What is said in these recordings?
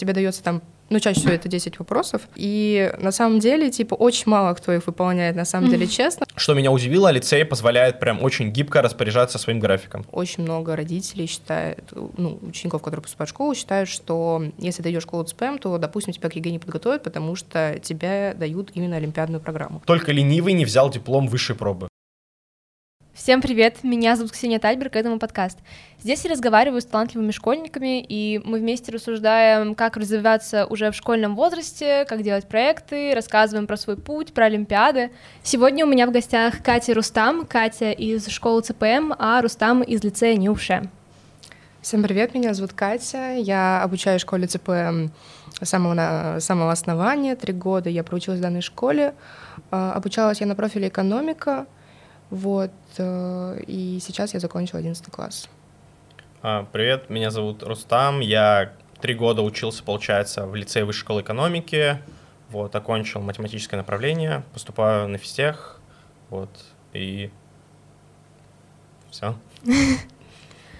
тебе дается там ну, чаще всего это 10 вопросов. И на самом деле, типа, очень мало кто их выполняет, на самом деле, честно. Что меня удивило, лицей позволяет прям очень гибко распоряжаться своим графиком. Очень много родителей считают, ну, учеников, которые поступают в школу, считают, что если ты идешь в школу ЦПМ, то, допустим, тебя к ЕГЭ не подготовят, потому что тебе дают именно олимпиадную программу. Только ленивый не взял диплом высшей пробы. Всем привет, меня зовут Ксения Тальберг, это мой подкаст. Здесь я разговариваю с талантливыми школьниками, и мы вместе рассуждаем, как развиваться уже в школьном возрасте, как делать проекты, рассказываем про свой путь, про Олимпиады. Сегодня у меня в гостях Катя Рустам, Катя из школы ЦПМ, а Рустам из лицея Нюше. Всем привет, меня зовут Катя, я обучаюсь в школе ЦПМ с самого, самого основания, три года я проучилась в данной школе, а, обучалась я на профиле экономика, вот, э, и сейчас я закончила 11 класс. А, привет, меня зовут Рустам, я три года учился, получается, в лицее высшей школы экономики, вот, окончил математическое направление, поступаю на физтех, вот, и все.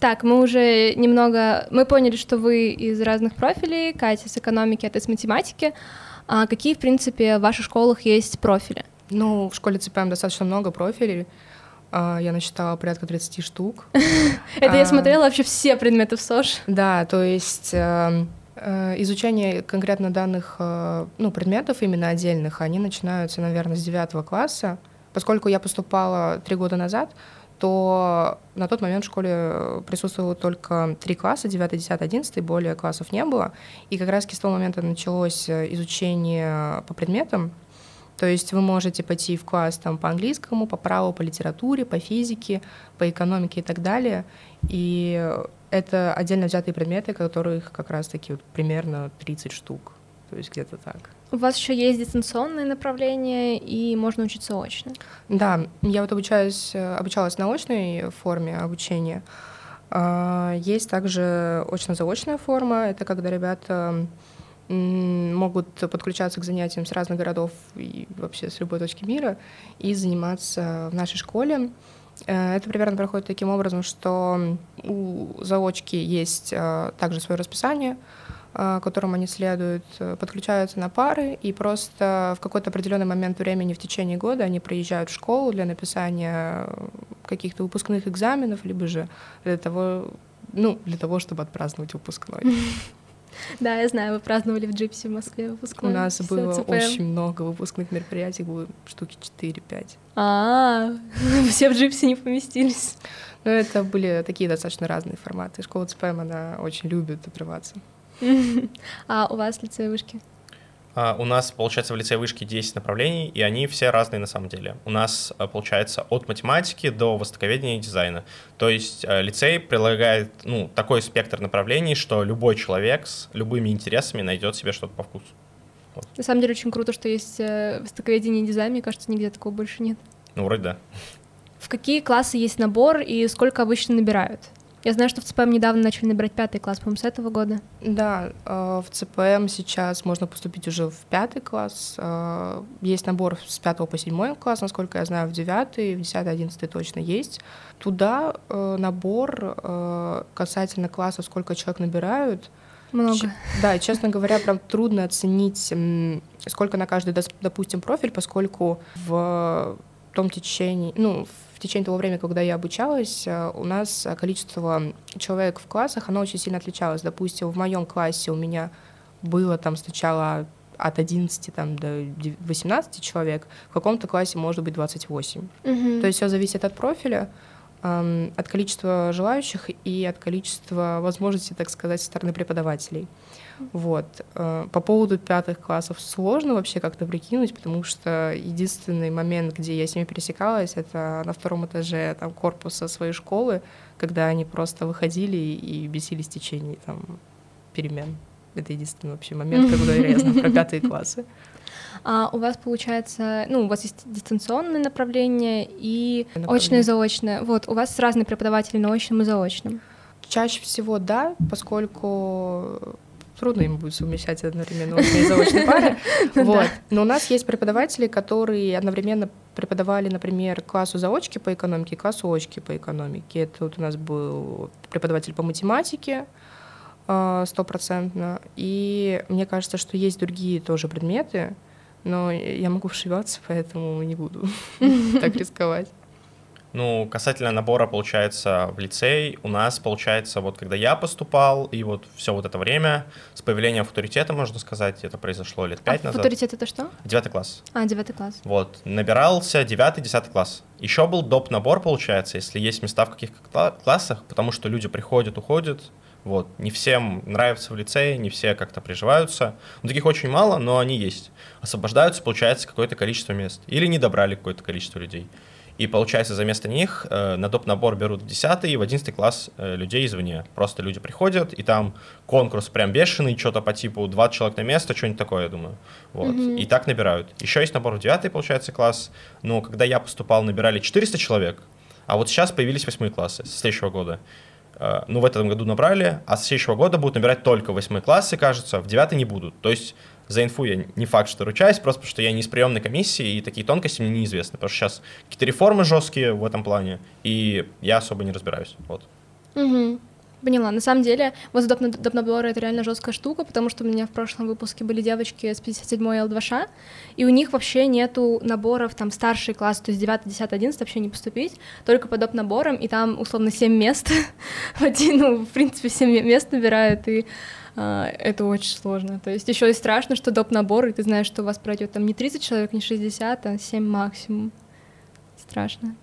Так, мы уже немного... Мы поняли, что вы из разных профилей, Катя с экономики, а ты с математики. А какие, в принципе, в ваших школах есть профили? Ну, в школе ЦПМ достаточно много профилей. А, я насчитала порядка 30 штук. Это я а, смотрела вообще все предметы в СОЖ. Да, то есть эм, э, изучение конкретно данных э, ну, предметов, именно отдельных, они начинаются, наверное, с 9 класса. Поскольку я поступала три года назад, то на тот момент в школе присутствовало только три класса, 9, 10, 11, более классов не было. И как раз с того момента началось э, изучение по предметам, то есть вы можете пойти в класс там, по английскому, по праву, по литературе, по физике, по экономике и так далее. И это отдельно взятые предметы, которых как раз-таки вот примерно 30 штук. То есть где-то так. У вас еще есть дистанционное направление, и можно учиться очно. Да, я вот обучаюсь, обучалась в научной форме обучения. А, есть также очно-заочная форма. Это когда ребята могут подключаться к занятиям с разных городов и вообще с любой точки мира и заниматься в нашей школе. Э, это примерно проходит таким образом, что у заочки есть э, также свое расписание, э, которым они следуют, подключаются на пары, и просто в какой-то определенный момент времени в течение года они приезжают в школу для написания каких-то выпускных экзаменов, либо же для того, ну, для того, чтобы отпраздновать выпускной. Да, я знаю, вы праздновали в Gipsy в Москве выпускной. У нас было очень много выпускных мероприятий, было штуки 4-5. А, все в Gipsy не поместились. Ну, это были такие достаточно разные форматы. Школа ЦПМ, она очень любит отрываться. А у вас лицей вышки? А, у нас, получается, в лицее вышки 10 направлений, и они все разные на самом деле. У нас, а, получается, от математики до востоковедения и дизайна. То есть а, лицей предлагает ну, такой спектр направлений, что любой человек с любыми интересами найдет себе что-то по вкусу. Вот. На самом деле очень круто, что есть э, востоковедение и дизайн. Мне кажется, нигде такого больше нет. Ну, вроде да. В какие классы есть набор и сколько обычно набирают? Я знаю, что в ЦПМ недавно начали набирать пятый класс, по-моему, с этого года. Да, э, в ЦПМ сейчас можно поступить уже в пятый класс. Э, есть набор с пятого по седьмой класс, насколько я знаю, в девятый, в десятый, одиннадцатый точно есть. Туда э, набор касательно классов, сколько человек набирают, много. Ч- да, честно говоря, прям трудно оценить, сколько на каждый, допустим, профиль, поскольку в том течении, ну, в течение того времени, когда я обучалась, э, у нас количество человек в классах, оно очень сильно отличалось. Допустим, в моем классе у меня было там сначала от 11 там, до 18 человек, в каком-то классе может быть 28. Угу. То есть все зависит от профиля, эм, от количества желающих и от количества возможностей, так сказать, со стороны преподавателей. Вот. Э, по поводу пятых классов сложно вообще как-то прикинуть, потому что единственный момент, где я с ними пересекалась, это на втором этаже там, корпуса своей школы, когда они просто выходили и бесились в течение там, перемен. Это единственный вообще момент, когда я знаю про пятые классы. А у вас получается, ну, у вас есть дистанционное направление и очное заочное. Вот, у вас разные преподаватели на очном и заочном. Чаще всего да, поскольку трудно им будет совмещать одновременно очные и заочные пары. Вот. Но у нас есть преподаватели, которые одновременно преподавали, например, классу заочки по экономике классу очки по экономике. Это вот у нас был преподаватель по математике, а, стопроцентно. И мне кажется, что есть другие тоже предметы, но я могу ошибаться, поэтому не буду так рисковать. Ну, касательно набора, получается, в лицей, у нас, получается, вот когда я поступал, и вот все вот это время, с появлением авторитета, можно сказать, это произошло лет пять а назад. Авторитет это что? Девятый класс. А, девятый класс. Вот, набирался девятый, десятый класс. Еще был доп. набор, получается, если есть места в каких-то классах, потому что люди приходят, уходят, вот. Не всем нравится в лицее, не все как-то приживаются. Ну, таких очень мало, но они есть. Освобождаются, получается, какое-то количество мест. Или не добрали какое-то количество людей. И получается, за место них э, на доп. набор берут в 10 и в 11 класс э, людей извне. Просто люди приходят, и там конкурс прям бешеный, что-то по типу 20 человек на место, что-нибудь такое, я думаю. Вот. Mm-hmm. И так набирают. Еще есть набор в 9 получается, класс. Но когда я поступал, набирали 400 человек, а вот сейчас появились 8 классы с следующего года. Э, ну, в этом году набрали, а с следующего года будут набирать только 8 классы, кажется, в 9 не будут. То есть за инфу я не факт, что ручаюсь, просто потому что я не из приемной комиссии, и такие тонкости мне неизвестны, потому что сейчас какие-то реформы жесткие в этом плане, и я особо не разбираюсь. Вот. Угу. Поняла. На самом деле, вот доп. набора это реально жесткая штука, потому что у меня в прошлом выпуске были девочки с 57-й L2Ш, и у них вообще нету наборов там старший класс, то есть 9, 10, 11 вообще не поступить, только по доп. и там условно 7 мест, ну, в принципе, 7 мест набирают, и это очень сложно. То есть еще и страшно, что доп. набор, и ты знаешь, что у вас пройдет там не 30 человек, не 60, а 7 максимум. Страшно.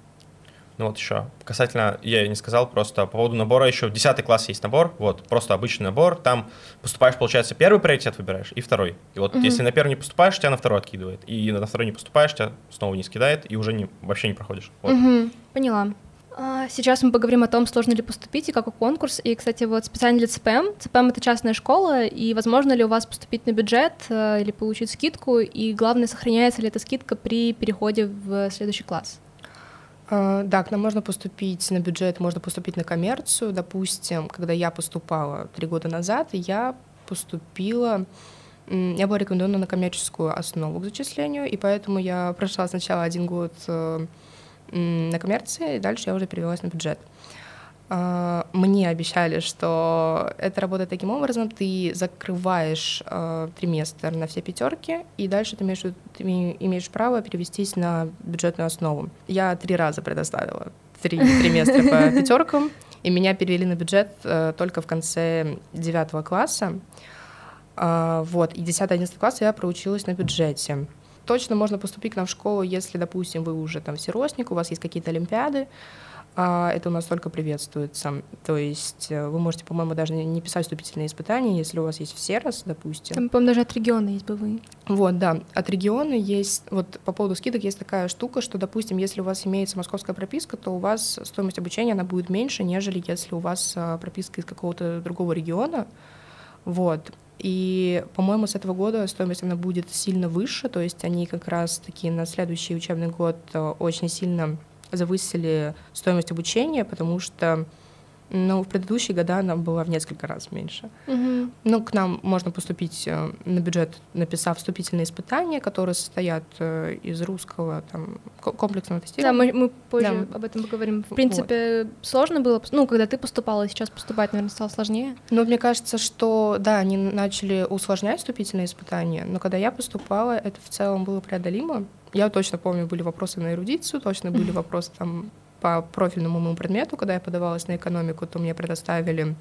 Ну вот еще касательно, я не сказал, просто по поводу набора еще в 10 класс есть набор, вот, просто обычный набор, там поступаешь, получается, первый приоритет выбираешь и второй. И вот угу. если на первый не поступаешь, тебя на второй откидывает, и на второй не поступаешь, тебя снова не скидает, и уже не, вообще не проходишь. Вот. Угу. Поняла. А, сейчас мы поговорим о том, сложно ли поступить и какой конкурс. И, кстати, вот специально для ЦПМ. ЦПМ — это частная школа, и возможно ли у вас поступить на бюджет э, или получить скидку, и главное, сохраняется ли эта скидка при переходе в следующий класс? А, да, к нам можно поступить на бюджет, можно поступить на коммерцию. Допустим, когда я поступала три года назад, я поступила я была рекомендована на коммерческую основу к зачислению, и поэтому я прошла сначала один год э, на коммерции, и дальше я уже перевелась на бюджет. А, мне обещали, что это работает таким образом, ты закрываешь э, триместр на все пятерки, и дальше ты имеешь, ты имеешь право перевестись на бюджетную основу. Я три раза предоставила три триместра по пятеркам, и меня перевели на бюджет э, только в конце девятого класса. Э, вот, и 10-11 класс я проучилась на бюджете точно можно поступить к нам в школу, если, допустим, вы уже там сиросник, у вас есть какие-то олимпиады, а, это у нас только приветствуется. То есть э, вы можете, по-моему, даже не писать вступительные испытания, если у вас есть все раз, допустим. Там, по-моему, даже от региона есть бывые. Вот, да. От региона есть, вот по поводу скидок есть такая штука, что, допустим, если у вас имеется московская прописка, то у вас стоимость обучения, она будет меньше, нежели если у вас а, прописка из какого-то другого региона. Вот. И, по-моему, с этого года стоимость она будет сильно выше, то есть они как раз-таки на следующий учебный год э, очень сильно завысили стоимость обучения, потому что но в предыдущие года она была в несколько раз меньше. Угу. Ну, к нам можно поступить э, на бюджет, написав вступительные испытания, которые состоят э, из русского там, комплексного тестирования. Да, мы, мы позже да. об этом поговорим. В принципе, вот. сложно было, ну, когда ты поступала, сейчас поступать, наверное, стало сложнее. Ну, мне кажется, что, да, они начали усложнять вступительные испытания, но когда я поступала, это в целом было преодолимо. Я точно помню, были вопросы на эрудицию, точно были вопросы там по профильному моему предмету, когда я подавалась на экономику, то мне предоставили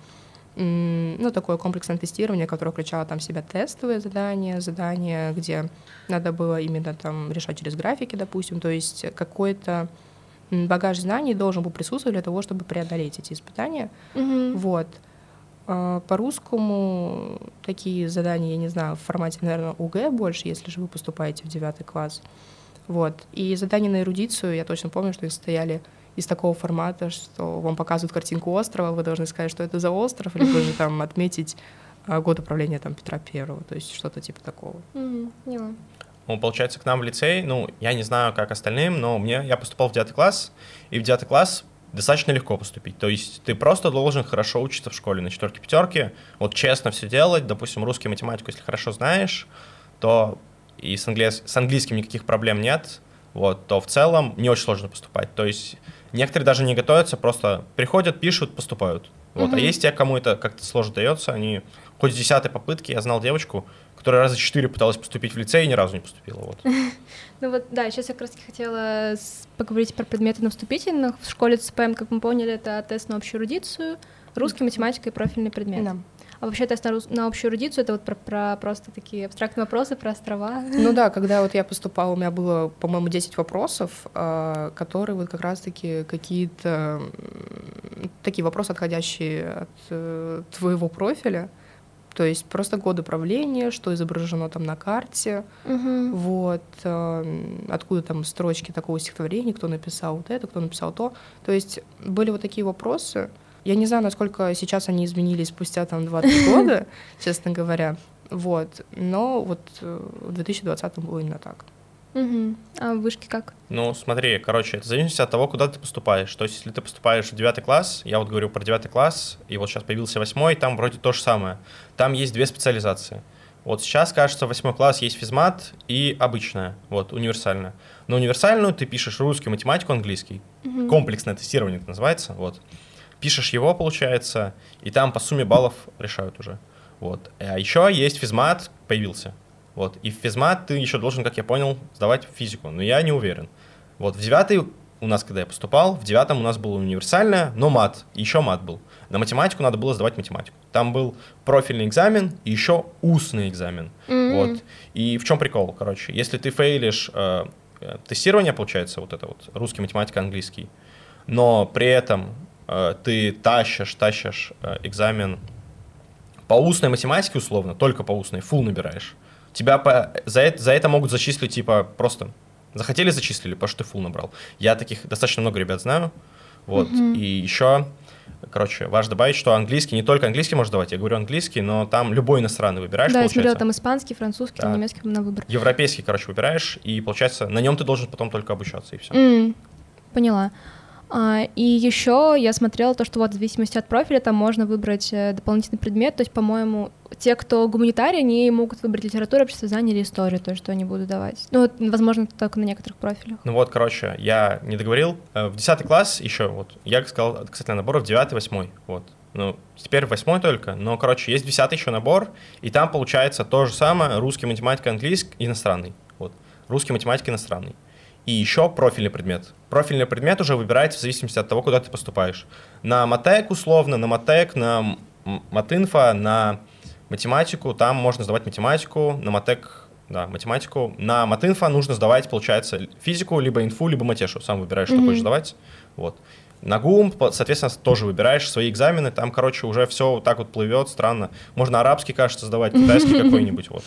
ну, такое комплексное тестирование, которое включало там в себя тестовые задания, задания, где надо было именно там решать через графики, допустим, то есть какой-то багаж знаний должен был присутствовать для того, чтобы преодолеть эти испытания. Mm-hmm. Вот. А, по-русскому такие задания, я не знаю, в формате, наверное, УГ больше, если же вы поступаете в девятый класс. Вот. И задания на эрудицию, я точно помню, что их стояли из такого формата, что вам показывают картинку острова, вы должны сказать, что это за остров, либо же там отметить а, год управления там Петра Первого, то есть что-то типа такого. Ну, получается, к нам в лицей, ну, я не знаю, как остальным, но мне, я поступал в девятый класс, и в девятый класс достаточно легко поступить. То есть ты просто должен хорошо учиться в школе на четверке пятерке, вот честно все делать, допустим, русский математику, если хорошо знаешь, то и с, английс... с английским никаких проблем нет, вот, то в целом не очень сложно поступать. То есть Некоторые даже не готовятся, просто приходят, пишут, поступают. Вот. А есть те, кому это как-то сложно дается, они хоть с десятой попытки, я знал девочку, которая раза четыре пыталась поступить в лицей и ни разу не поступила. Вот. Ну вот, да, сейчас я как раз таки хотела поговорить про предметы на вступительных. В школе ЦПМ, как мы поняли, это тест на общую эрудицию, русский, математика и профильный предмет. А вообще тест на, рус... на общую эрудицию это вот про, про просто такие абстрактные вопросы про острова. Ну да, когда вот я поступала, у меня было, по-моему, 10 вопросов, а, которые вот как раз-таки какие-то такие вопросы, отходящие от э, твоего профиля. То есть просто годы правления, что изображено там на карте, угу. вот, э, откуда там строчки такого стихотворения, кто написал вот это, кто написал то. То есть были вот такие вопросы. Я не знаю, насколько сейчас они изменились спустя там 20 года, честно говоря. Вот. Но вот э, в 2020 было именно так. Угу. А вышки как? Ну, смотри, короче, это зависит от того, куда ты поступаешь. То есть, если ты поступаешь в девятый класс, я вот говорю про девятый класс, и вот сейчас появился восьмой, там вроде то же самое. Там есть две специализации. Вот сейчас, кажется, восьмой класс есть физмат и обычная, вот, универсальная. На универсальную ты пишешь русский, математику, английский. Угу. Комплексное тестирование это называется, вот. Пишешь его, получается, и там по сумме баллов решают уже. Вот. А еще есть физмат, появился. Вот. И в физмат ты еще должен, как я понял, сдавать физику, но я не уверен. Вот в девятый у нас, когда я поступал, в девятом у нас было универсальное, но мат, еще мат был. На математику надо было сдавать математику. Там был профильный экзамен и еще устный экзамен. Mm-hmm. Вот. И в чем прикол, короче, если ты фейлишь э, э, тестирование, получается, вот это вот русский, математика, английский, но при этом ты тащишь, тащишь э, экзамен по устной математике условно, только по устной, фул набираешь, тебя по, за, это, за это могут зачислить, типа, просто захотели, зачислили, потому что ты фул набрал. Я таких достаточно много ребят знаю. Вот. Mm-hmm. И еще, короче, важно добавить, что английский, не только английский можно давать, я говорю английский, но там любой иностранный выбираешь, Да, я смотрела там испанский, французский, да. немецкий на выбор. Европейский, короче, выбираешь, и получается, на нем ты должен потом только обучаться, и все. Mm, поняла. А, и еще я смотрела то, что вот в зависимости от профиля там можно выбрать э, дополнительный предмет. То есть, по-моему, те, кто гуманитарий, они могут выбрать литературу, общество знаний или историю, то, что они будут давать. Ну, вот, возможно, только на некоторых профилях. Ну вот, короче, я не договорил. Э, в 10 класс еще, вот, я сказал кстати, набор в 9 8 вот. Ну, теперь восьмой только, но, короче, есть 10 еще набор, и там получается то же самое, русский, математика, английский, иностранный. Вот. Русский, математика, иностранный и еще профильный предмет. Профильный предмет уже выбирается в зависимости от того, куда ты поступаешь. На матек условно, на матек, на матинфо, на математику, там можно сдавать математику, на матек, да, математику. На матинфо нужно сдавать, получается, физику, либо инфу, либо матешу. Сам выбираешь, что mm-hmm. хочешь сдавать. Вот. На ГУМ, соответственно, тоже выбираешь свои экзамены. Там, короче, уже все вот так вот плывет, странно. Можно арабский, кажется, сдавать, китайский какой-нибудь. Вот.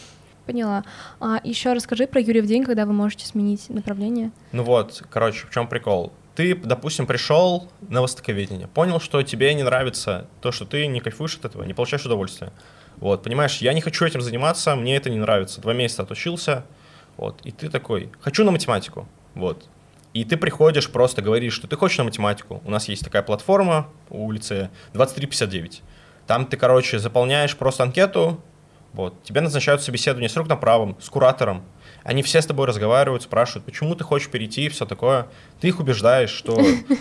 Поняла. А еще расскажи про Юрий в день, когда вы можете сменить направление. Ну вот, короче, в чем прикол? Ты, допустим, пришел на востоковедение, понял, что тебе не нравится то, что ты не кайфуешь от этого, не получаешь удовольствия. Вот, понимаешь, я не хочу этим заниматься, мне это не нравится. Два месяца отучился, вот, и ты такой, хочу на математику, вот. И ты приходишь, просто говоришь, что ты хочешь на математику. У нас есть такая платформа у лицея 2359. Там ты, короче, заполняешь просто анкету, вот. Тебе назначают собеседование с рук на правом, с куратором. Они все с тобой разговаривают, спрашивают, почему ты хочешь перейти и все такое. Ты их убеждаешь, что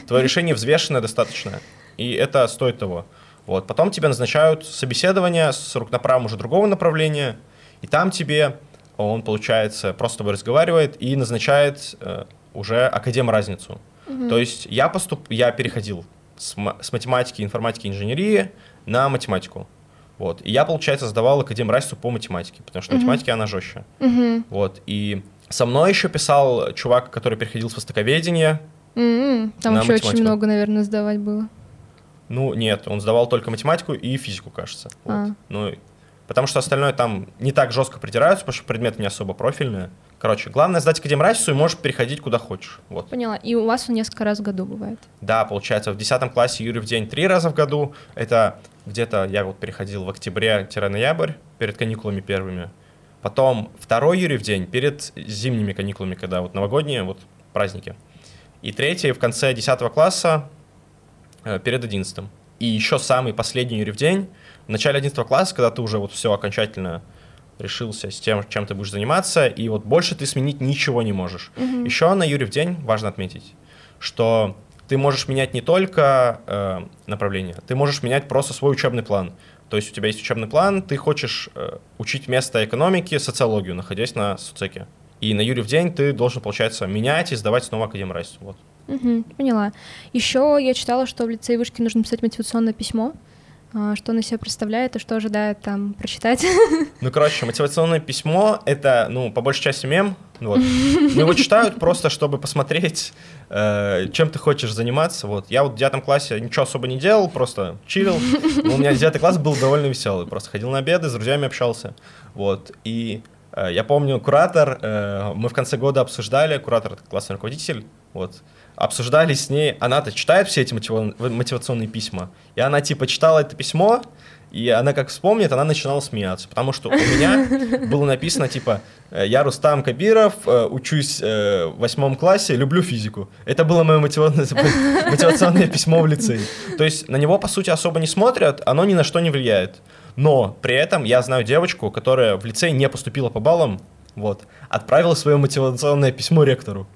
твое решение взвешенное достаточно, и это стоит того. Вот. Потом тебе назначают собеседование с рук на правом уже другого направления, и там тебе он, получается, просто с тобой разговаривает и назначает э, уже академ разницу. Угу. То есть я поступ, я переходил с, с математики, информатики, инженерии на математику. Вот. И я, получается, сдавал академ разницу по математике, потому что mm-hmm. математика, она жестче. Mm-hmm. Вот. И со мной еще писал чувак, который переходил с востоковедения. Mm-hmm. Там еще математику. очень много, наверное, сдавать было. Ну, нет, он сдавал только математику и физику, кажется. Вот. А. Ну, потому что остальное там не так жестко придираются, потому что предметы не особо профильные. Короче, главное сдать академразицу и можешь переходить куда хочешь. Вот. Поняла. И у вас он несколько раз в году бывает? Да, получается, в 10 классе Юрий в день три раза в году. Это где-то я вот переходил в октябре-ноябрь перед каникулами первыми. Потом второй Юрий в день перед зимними каникулами, когда вот новогодние вот праздники. И третий в конце 10 класса э, перед 11. И еще самый последний Юрий в день в начале 11 класса, когда ты уже вот все окончательно решился с тем, чем ты будешь заниматься, и вот больше ты сменить ничего не можешь. Угу. Еще на Юрий в день важно отметить, что ты можешь менять не только э, направление, ты можешь менять просто свой учебный план. То есть у тебя есть учебный план, ты хочешь э, учить вместо экономики социологию, находясь на соцеке. И на Юрий в день ты должен, получается, менять и сдавать снова Академрайс. Вот. Угу, поняла. Еще я читала, что в лицее вышки нужно писать мотивационное письмо. А, что он из себя представляет и что ожидает там прочитать? Ну, короче, мотивационное письмо — это, ну, по большей части мем. Вот. Ну, его читают просто, чтобы посмотреть, э, чем ты хочешь заниматься. Вот. Я вот в девятом классе ничего особо не делал, просто чилил. Но у меня девятый класс был довольно веселый. Просто ходил на обеды, с друзьями общался. Вот. И э, я помню, куратор, э, мы в конце года обсуждали, куратор — классный руководитель, вот, обсуждали с ней, она-то читает все эти мотивационные письма, и она типа читала это письмо, и она как вспомнит, она начинала смеяться, потому что у меня было написано типа «Э, «Я Рустам Кабиров, э, учусь э, в восьмом классе, люблю физику». Это было мое мотивационное, мотивационное письмо в лицее. То есть на него, по сути, особо не смотрят, оно ни на что не влияет. Но при этом я знаю девочку, которая в лицей не поступила по баллам, вот, отправила свое мотивационное письмо ректору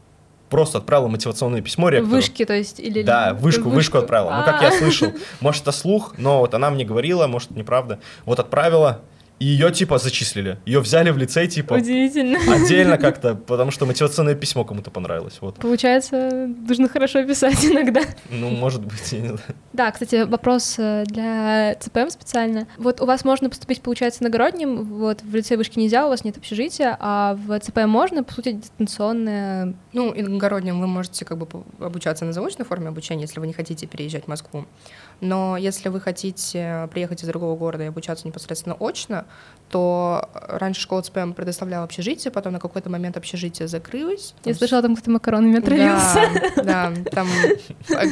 просто отправила мотивационное письмо ректору. Вышки, то есть? Или... Да, вышку, вышку, вышку отправила. Ну, как я слышал. Может, это слух, но вот она мне говорила, может, неправда. Вот отправила, и ее типа зачислили. Ее взяли в лицей типа Удивительно. отдельно как-то, потому что мотивационное письмо кому-то понравилось. Вот. Получается, нужно хорошо писать иногда. Ну, может быть, я не знаю. Да, кстати, вопрос э, для ЦПМ специально. Вот у вас можно поступить, получается, иногородним, вот в лице вышки нельзя, у вас нет общежития, а в ЦПМ можно, по сути, дистанционное... Ну, иногородним вы можете как бы обучаться на заочной форме обучения, если вы не хотите переезжать в Москву. Но если вы хотите приехать из другого города и обучаться непосредственно очно, то раньше школа ЦПМ предоставляла общежитие, потом на какой-то момент общежитие закрылось. Я слышала, там кто-то макаронами отравился. Да, да там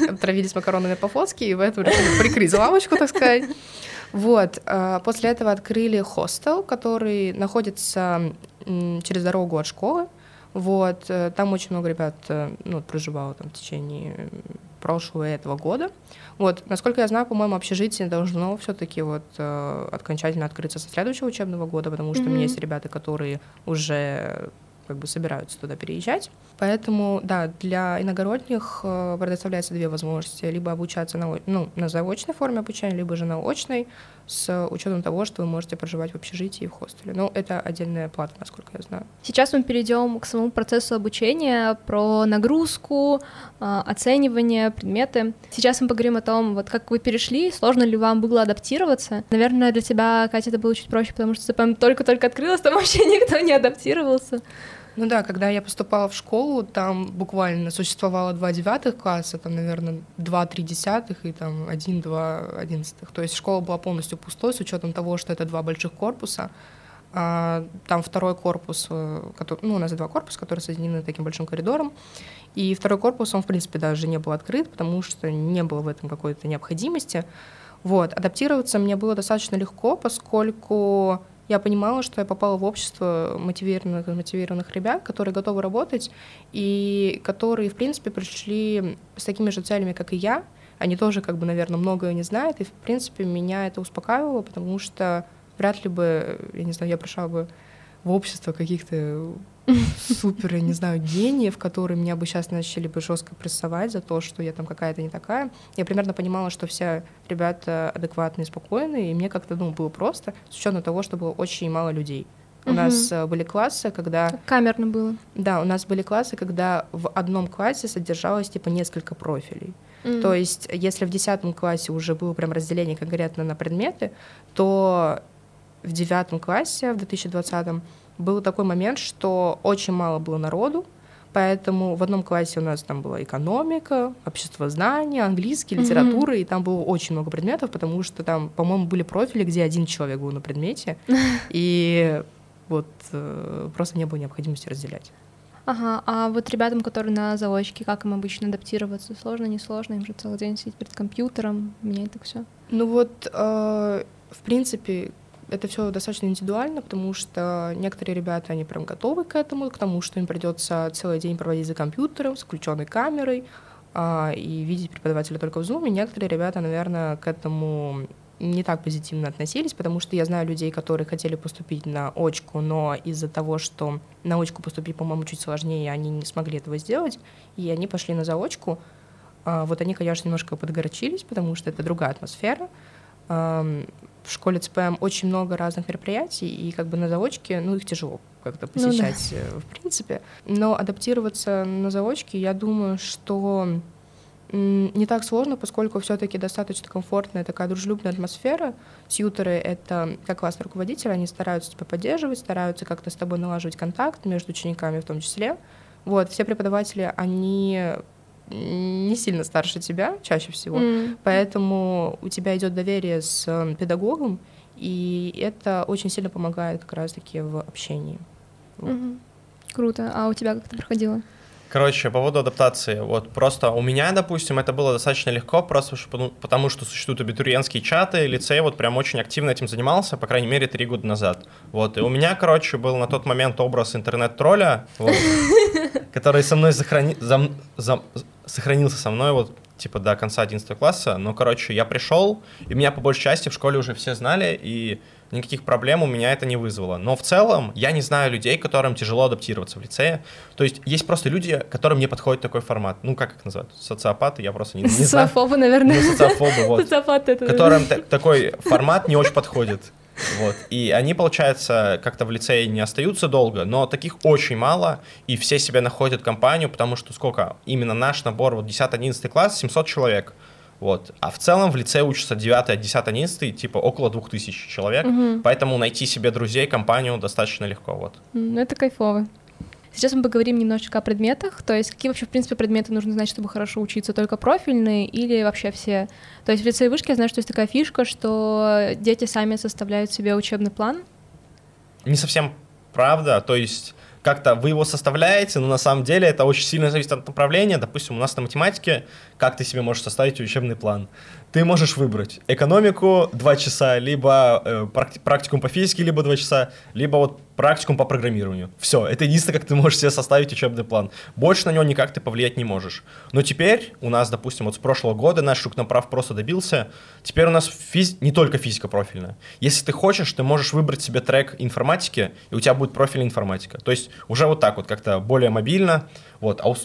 отравились макаронами по-флотски, и в этом решили прикрыть лавочку, так сказать. Вот. А, после этого открыли хостел, который находится через дорогу от школы. Вот. Э, там очень много ребят э, ну, проживало там в течение прошлого и этого года. Вот, насколько я знаю, по-моему, общежитие должно все-таки вот э, окончательно открыться со следующего учебного года, потому что mm-hmm. у меня есть ребята, которые уже как бы собираются туда переезжать. Поэтому, да, для иногородних э, предоставляется две возможности. Либо обучаться на, ну, на заочной форме обучения, либо же на очной, с учетом того, что вы можете проживать в общежитии и в хостеле. Но это отдельная плата, насколько я знаю. Сейчас мы перейдем к самому процессу обучения, про нагрузку, э, оценивание, предметы. Сейчас мы поговорим о том, вот как вы перешли, сложно ли вам было адаптироваться. Наверное, для тебя, Катя, это было чуть проще, потому что ЦПМ только-только открылась, там вообще никто не адаптировался. Ну да, когда я поступала в школу, там буквально существовало два девятых класса, там, наверное, два-три десятых и там один-два одиннадцатых. То есть школа была полностью пустой с учетом того, что это два больших корпуса. А, там второй корпус, э, который, ну, у нас два корпуса, которые соединены таким большим коридором. И второй корпус, он, в принципе, даже не был открыт, потому что не было в этом какой-то необходимости. Вот. Адаптироваться мне было достаточно легко, поскольку я понимала, что я попала в общество мотивированных, мотивированных ребят, которые готовы работать и которые, в принципе, пришли с такими же целями, как и я. Они тоже, как бы, наверное, многое не знают, и, в принципе, меня это успокаивало, потому что вряд ли бы, я не знаю, я пришла бы в общество каких-то супер, я не знаю, гениев, которые меня бы сейчас начали бы жестко прессовать за то, что я там какая-то не такая. Я примерно понимала, что все ребята адекватные, спокойные, и мне как-то ну, было просто, с учетом того, что было очень мало людей. У угу. нас э, были классы, когда... Камерно было. Да, у нас были классы, когда в одном классе содержалось типа несколько профилей. Mm. То есть, если в десятом классе уже было прям разделение конкретно на предметы, то в девятом классе, в 2020 был такой момент, что очень мало было народу, Поэтому в одном классе у нас там была экономика, общество знания, английский, литература, mm-hmm. и там было очень много предметов, потому что там, по-моему, были профили, где один человек был на предмете, и вот э, просто не было необходимости разделять. Ага, а вот ребятам, которые на заочке, как им обычно адаптироваться? Сложно, не сложно? Им же целый день сидеть перед компьютером, менять так все. Ну вот, э, в принципе, это все достаточно индивидуально, потому что некоторые ребята, они прям готовы к этому, к тому, что им придется целый день проводить за компьютером с включенной камерой а, и видеть преподавателя только в Zoom. И некоторые ребята, наверное, к этому не так позитивно относились, потому что я знаю людей, которые хотели поступить на очку, но из-за того, что на очку поступить, по-моему, чуть сложнее, они не смогли этого сделать, и они пошли на заочку. А, вот они, конечно, немножко подгорячились, потому что это другая атмосфера. В школе ЦПМ очень много разных мероприятий, и как бы на заочке, ну, их тяжело как-то посещать, ну, да. Э, в принципе. Но адаптироваться на заочке, я думаю, что не так сложно, поскольку все-таки достаточно комфортная такая дружелюбная атмосфера. Тьютеры — это как классный руководитель, они стараются тебя поддерживать, стараются как-то с тобой налаживать контакт между учениками в том числе. Вот, все преподаватели, они не сильно старше тебя чаще всего, mm. поэтому у тебя идет доверие с педагогом, и это очень сильно помогает как раз-таки в общении. Mm-hmm. Круто. А у тебя как это проходило? Короче, по поводу адаптации. Вот просто у меня, допустим, это было достаточно легко, просто потому что существуют абитуриентские чаты, лицей вот прям очень активно этим занимался, по крайней мере, три года назад. Вот, и у меня, короче, был на тот момент образ интернет-тролля, вот, который со мной сохрани... зам... Зам... сохранился со мной вот типа до конца 11 класса, но, короче, я пришел, и меня по большей части в школе уже все знали, и никаких проблем у меня это не вызвало. Но в целом я не знаю людей, которым тяжело адаптироваться в лицее. То есть есть просто люди, которым не подходит такой формат. Ну, как их называют? Социопаты, я просто не, не знаю. Социофобы, наверное. Ну, социофобы, вот. Социопаты это... Которым такой формат не очень подходит. Вот. И они, получается, как-то в лицее не остаются долго, но таких очень мало, и все себя находят компанию, потому что сколько? Именно наш набор, вот 10-11 класс, 700 человек. Вот. А в целом в лице учатся 9, 10, 11, типа около 2000 человек, угу. поэтому найти себе друзей, компанию достаточно легко. Вот. Ну, это кайфово. Сейчас мы поговорим немножечко о предметах, то есть какие вообще, в принципе, предметы нужно знать, чтобы хорошо учиться, только профильные или вообще все? То есть в лицее вышки я знаю, что есть такая фишка, что дети сами составляют себе учебный план. Не совсем правда, то есть как-то вы его составляете, но на самом деле это очень сильно зависит от направления. Допустим, у нас на математике, как ты себе можешь составить учебный план? Ты можешь выбрать экономику 2 часа, либо э, практикум по физике, либо 2 часа, либо вот практикум по программированию. Все, это единственное, как ты можешь себе составить учебный план. Больше на него никак ты повлиять не можешь. Но теперь у нас, допустим, вот с прошлого года наш направ просто добился. Теперь у нас физ... не только физика профильная. Если ты хочешь, ты можешь выбрать себе трек информатики, и у тебя будет профильная информатика. То есть уже вот так вот как-то более мобильно. Вот. А у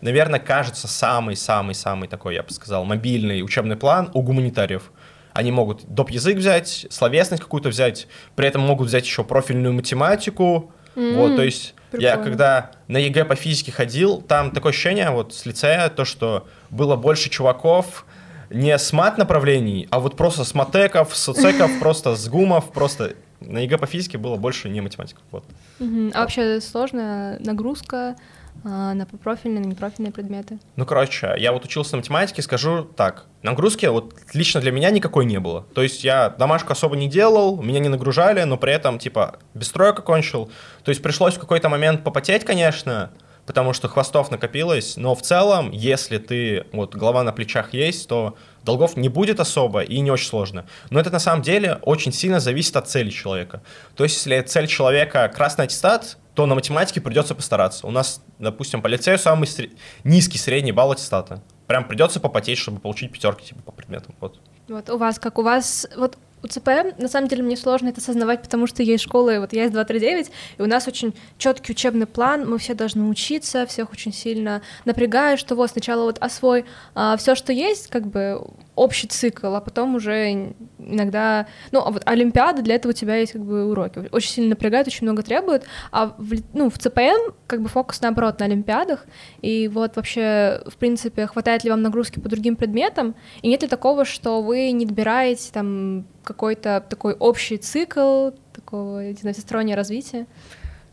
наверное, кажется самый-самый-самый такой, я бы сказал, мобильный учебный план у гуманитариев. Они могут доп. язык взять, словесность какую-то взять, при этом могут взять еще профильную математику. Mm-hmm. Вот, то есть Прикольно. я когда на ЕГЭ по физике ходил, там такое ощущение вот с лицея, то, что было больше чуваков, не с мат направлений, а вот просто с матеков, с соцеков, просто с гумов, просто на ЕГЭ по физике было больше не математиков. Вот. А вообще сложная нагрузка? А, на профильные, на непрофильные предметы? Ну, короче, я вот учился на математике, скажу так, нагрузки вот лично для меня никакой не было. То есть я домашку особо не делал, меня не нагружали, но при этом, типа, без троек окончил. То есть пришлось в какой-то момент попотеть, конечно, потому что хвостов накопилось, но в целом, если ты, вот, голова на плечах есть, то долгов не будет особо и не очень сложно. Но это на самом деле очень сильно зависит от цели человека. То есть, если цель человека красный аттестат, то на математике придется постараться. У нас, допустим, по лицею самый сред... низкий средний балл аттестата. Прям придется попотеть, чтобы получить пятерки типа по предметам. Вот. Вот у вас как у вас вот у ЦПМ, на самом деле, мне сложно это осознавать, потому что есть школы, вот я из 239, и у нас очень четкий учебный план, мы все должны учиться, всех очень сильно напрягают, что вот сначала вот освой а, все, что есть, как бы общий цикл, а потом уже иногда, ну, а вот Олимпиада, для этого у тебя есть как бы уроки, очень сильно напрягают, очень много требуют, а в, ну, в ЦПМ как бы фокус наоборот на Олимпиадах, и вот вообще, в принципе, хватает ли вам нагрузки по другим предметам, и нет ли такого, что вы не добираете там какой-то такой общий цикл такого, не знаю, всестороннего развития?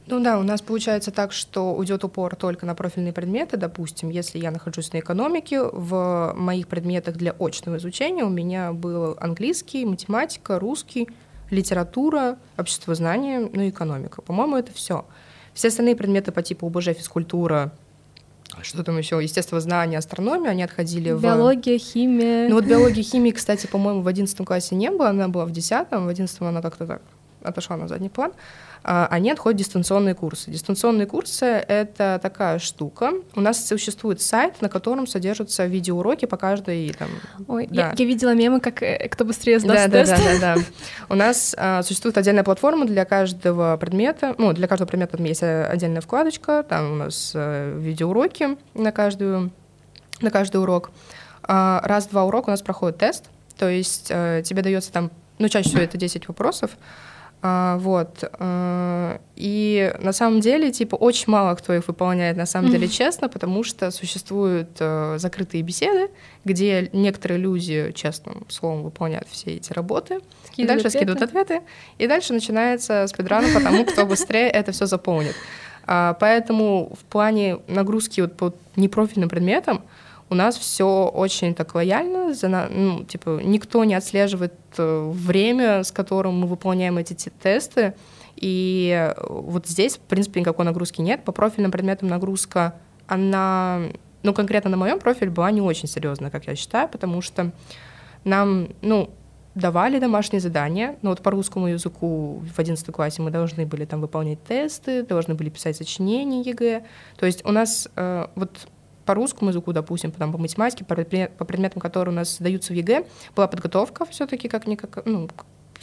Ну да, у нас получается так, что уйдет упор только на профильные предметы. Допустим, если я нахожусь на экономике, в моих предметах для очного изучения у меня был английский, математика, русский, литература, общество знания, ну и экономика. По-моему, это все. Все остальные предметы по типу ОБЖ, физкультура, что там еще, естественно, знания, астрономия, они отходили в... Биология, химия. Ну вот биология, химии, кстати, по-моему, в одиннадцатом классе не было, она была в десятом, в одиннадцатом она как-то так отошла на задний план. А, они отходят дистанционные курсы. Дистанционные курсы — это такая штука. У нас существует сайт, на котором содержатся видеоуроки по каждой... Там, Ой, да. я, я видела мемы, как э, кто быстрее сдаст да, тест. Да, да, да, да. У нас а, существует отдельная платформа для каждого предмета. Ну, для каждого предмета там есть отдельная вкладочка, там у нас а, видеоуроки на каждую на каждый урок. А, раз в два урока у нас проходит тест, то есть э, тебе дается там, ну, чаще всего это 10 вопросов, а, вот. А, и на самом деле, типа, очень мало кто их выполняет, на самом деле, честно, потому что существуют а, закрытые беседы, где некоторые люди, честным словом, выполняют все эти работы. Скидывают и дальше ответы. скидывают ответы. И дальше начинается спидран по тому, кто быстрее это все заполнит. А, поэтому в плане нагрузки вот по непрофильным предметам у нас все очень так лояльно, за, ну, типа, никто не отслеживает э, время, с которым мы выполняем эти тесты, и вот здесь, в принципе, никакой нагрузки нет. По профильным предметам нагрузка, она, ну, конкретно на моем профиле была не очень серьезная, как я считаю, потому что нам, ну, давали домашние задания, но вот по русскому языку в 11 классе мы должны были там выполнять тесты, должны были писать сочинения ЕГЭ. То есть у нас э, вот по русскому языку, допустим, потом по математике, по, по предметам, которые у нас сдаются в ЕГЭ, была подготовка все-таки как никак, ну,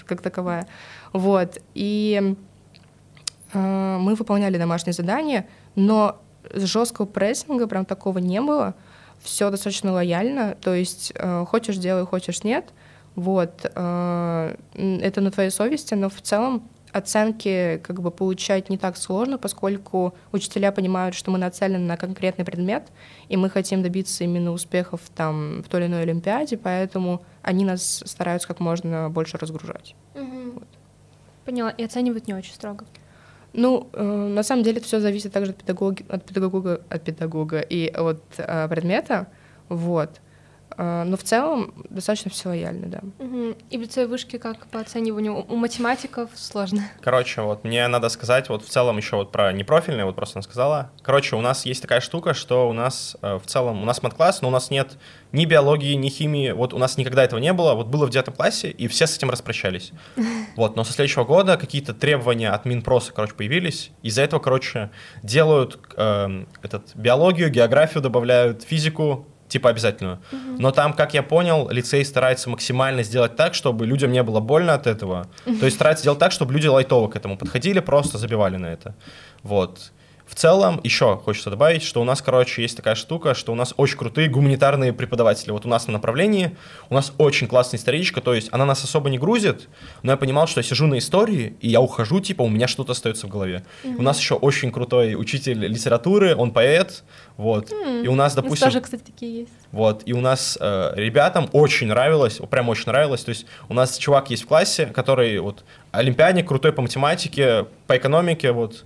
как таковая. Вот. И э, мы выполняли домашние задания, но жесткого прессинга прям такого не было. Все достаточно лояльно, то есть э, хочешь делай, хочешь нет. Вот. Э, это на твоей совести, но в целом оценки как бы получать не так сложно, поскольку учителя понимают, что мы нацелены на конкретный предмет, и мы хотим добиться именно успехов там в той или иной олимпиаде, поэтому они нас стараются как можно больше разгружать. Угу. Вот. Поняла. И оценивают не очень строго. Ну, э, на самом деле это все зависит также от педагога, от педагога, от педагога и от э, предмета. Вот. А, но в целом достаточно все лояльно, да. Угу. И в лицевой вышке как по оцениванию? У математиков сложно. Короче, вот мне надо сказать вот в целом еще вот про непрофильные, вот просто она сказала. Короче, у нас есть такая штука, что у нас э, в целом, у нас мат-класс, но у нас нет ни биологии, ни химии, вот у нас никогда этого не было, вот было в девятом классе, и все с этим распрощались. Вот, но со следующего года какие-то требования от Минпроса, короче, появились, из-за этого, короче, делают э, этот, биологию, географию добавляют, физику, типа обязательную. Угу. Но там, как я понял, лицей старается максимально сделать так, чтобы людям не было больно от этого. То есть старается сделать так, чтобы люди лайтово к этому подходили, просто забивали на это. Вот. В целом, еще хочется добавить, что у нас, короче, есть такая штука, что у нас очень крутые гуманитарные преподаватели. Вот у нас на направлении, у нас очень классная историчка, то есть она нас особо не грузит, но я понимал, что я сижу на истории, и я ухожу, типа, у меня что-то остается в голове. Mm-hmm. У нас еще очень крутой учитель литературы, он поэт, вот. Mm-hmm. И у нас, допустим... У тоже, кстати, такие есть. Вот, и у нас э, ребятам очень нравилось, прям очень нравилось, то есть у нас чувак есть в классе, который вот олимпиадник, крутой по математике, по экономике, вот,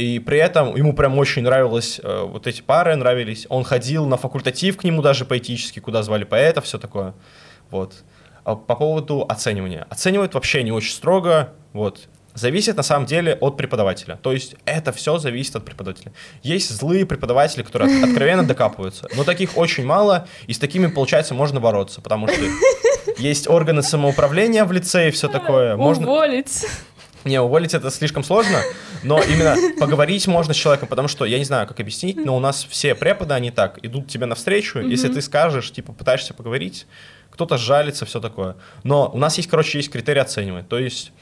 и при этом ему прям очень нравилось, э, вот эти пары нравились. Он ходил на факультатив к нему даже поэтический, куда звали поэта, все такое. Вот. А по поводу оценивания. Оценивают вообще не очень строго. Вот. Зависит на самом деле от преподавателя. То есть это все зависит от преподавателя. Есть злые преподаватели, которые откровенно докапываются. Но таких очень мало, и с такими, получается, можно бороться, потому что есть органы самоуправления в лице и все такое. Можно... Уволить. Не, уволить это слишком сложно, но именно поговорить можно с человеком, потому что я не знаю, как объяснить, но у нас все преподы, они так, идут тебе навстречу, mm-hmm. если ты скажешь, типа, пытаешься поговорить, кто-то жалится, все такое. Но у нас есть, короче, есть критерии оценивать, то есть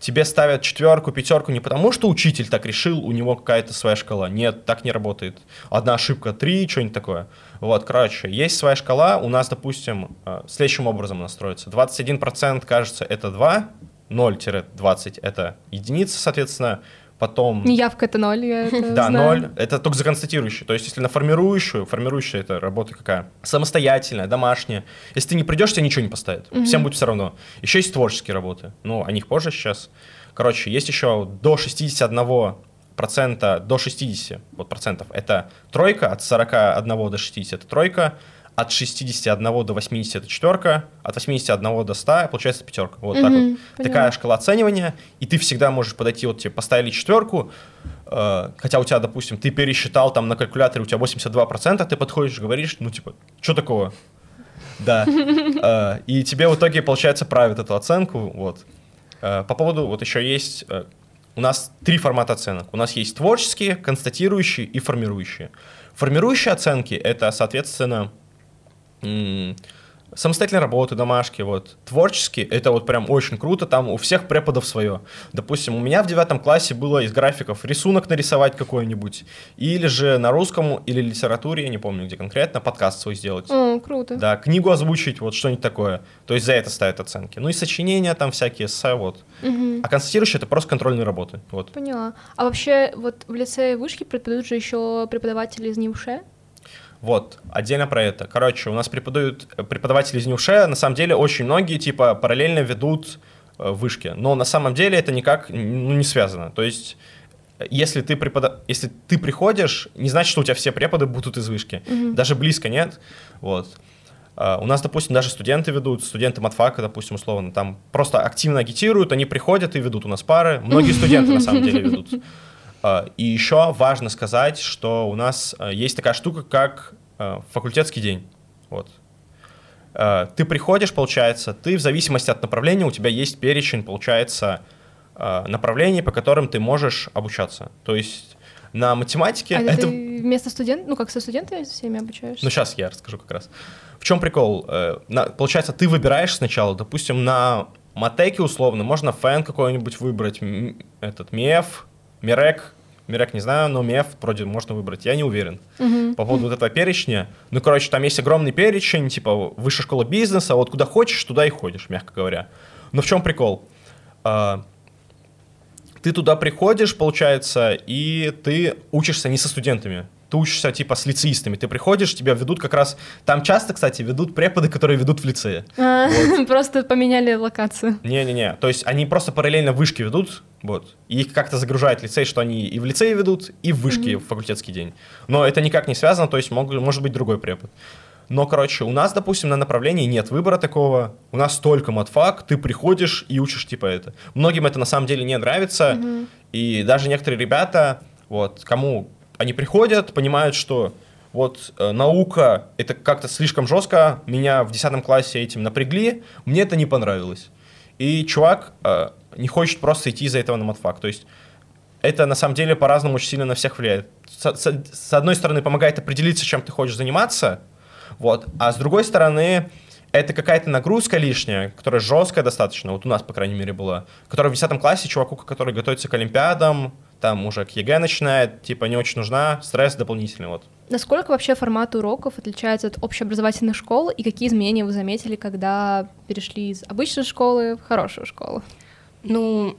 тебе ставят четверку, пятерку не потому, что учитель так решил, у него какая-то своя шкала. Нет, так не работает. Одна ошибка, три, что-нибудь такое. Вот, короче, есть своя шкала, у нас, допустим, э, следующим образом настроится. 21% кажется, это 2, 0-20 — это единица, соответственно, потом... Неявка — это 0, я это Да, знаю. 0 — это только за констатирующую. То есть если на формирующую, формирующая — это работа какая? Самостоятельная, домашняя. Если ты не придешь, тебе ничего не поставят. Угу. Всем будет все равно. Еще есть творческие работы. Ну, о них позже сейчас. Короче, есть еще до 61 процента до 60 вот, процентов это тройка, от 41 до 60 это тройка, от 61 до 80 это четверка, от 81 до 100 получается пятерка. Вот mm-hmm, так вот. Поняла. Такая шкала оценивания, и ты всегда можешь подойти, вот тебе поставили четверку, э, хотя у тебя, допустим, ты пересчитал там на калькуляторе, у тебя 82%, ты подходишь, говоришь, ну типа, что такого? Да. Э, и тебе в итоге, получается, правят эту оценку. Вот. Э, по поводу, вот еще есть э, у нас три формата оценок. У нас есть творческие, констатирующие и формирующие. Формирующие оценки — это, соответственно, самостоятельные работы, домашки, вот. Творческие, это вот прям очень круто, там у всех преподов свое. Допустим, у меня в девятом классе было из графиков рисунок нарисовать какой-нибудь, или же на русском, или литературе, я не помню где конкретно, подкаст свой сделать. О, круто. Да, книгу озвучить, вот что-нибудь такое. То есть за это ставят оценки. Ну и сочинения там всякие, эссе, вот. Мгм. А констатирующие это просто контрольные работы, вот. Поняла. А вообще, вот в лицее вышки преподают же еще преподаватели из НИУШЕ? Вот, отдельно про это. Короче, у нас преподают преподаватели из НИУШЕ, на самом деле очень многие, типа, параллельно ведут э, вышки, но на самом деле это никак ну, не связано. То есть, если ты, препода... если ты приходишь, не значит, что у тебя все преподы будут из вышки. Мгм. Даже близко нет. Вот. А, У нас, допустим, даже студенты ведут, студенты матфака, допустим, условно, там просто активно агитируют, они приходят и ведут у нас пары. Многие студенты, на самом деле, ведут. А, И еще важно сказать, что у нас э, есть такая штука, как э, факультетский день. Вот. Э, Ты приходишь, получается, ты в зависимости от направления, у тебя есть перечень, получается, направлений, по которым ты можешь обучаться. То есть на математике А это, это ты вместо студентов, ну как со студентами всеми обучаешься? ну, сейчас я расскажу как раз. В чем прикол? На- получается, ты выбираешь сначала, допустим, на матеке условно, можно фэн какой-нибудь выбрать, этот МЕФ, Мирек, Мирек не знаю, но МЕФ вроде можно выбрать, я не уверен. Мгм. По поводу вот этого перечня, ну, короче, там есть огромный перечень, типа, высшая школа бизнеса, вот куда хочешь, туда и ходишь, мягко говоря. Но в чем прикол? А, ты туда приходишь, получается, и ты учишься не со студентами. Ты учишься типа с лицеистами. Ты приходишь, тебя ведут как раз... Там часто, кстати, ведут преподы, которые ведут в лицее. А, Просто поменяли локацию. Не-не-не. То есть они просто параллельно вышки ведут, вот. И их как-то загружает лицей, что они и в лицее ведут, и в вышке в факультетский день. Но это никак не связано, то есть может быть другой препод. Но, короче, у нас, допустим, на направлении нет выбора такого. У нас только матфак, ты приходишь и учишь типа это. Многим это на самом деле не нравится. Мгм. И даже некоторые ребята, вот, кому они приходят, понимают, что вот э, наука это как-то слишком жестко, меня в 10 классе этим напрягли, мне это не понравилось. И чувак э, не хочет просто идти из-за этого на матфак. То есть это на самом деле по-разному очень сильно на всех влияет. С, с- с одной стороны, помогает определиться, чем ты хочешь заниматься, вот, а с другой стороны, это какая-то нагрузка лишняя, которая жесткая достаточно, вот у нас, по крайней мере, была, которая в 10 классе чуваку, который готовится к Олимпиадам, там уже к ЕГЭ начинает, типа не очень нужна, стресс дополнительный, вот. Насколько вообще формат уроков отличается от общеобразовательных школ, и какие изменения вы заметили, когда перешли из обычной школы в хорошую школу? Ну,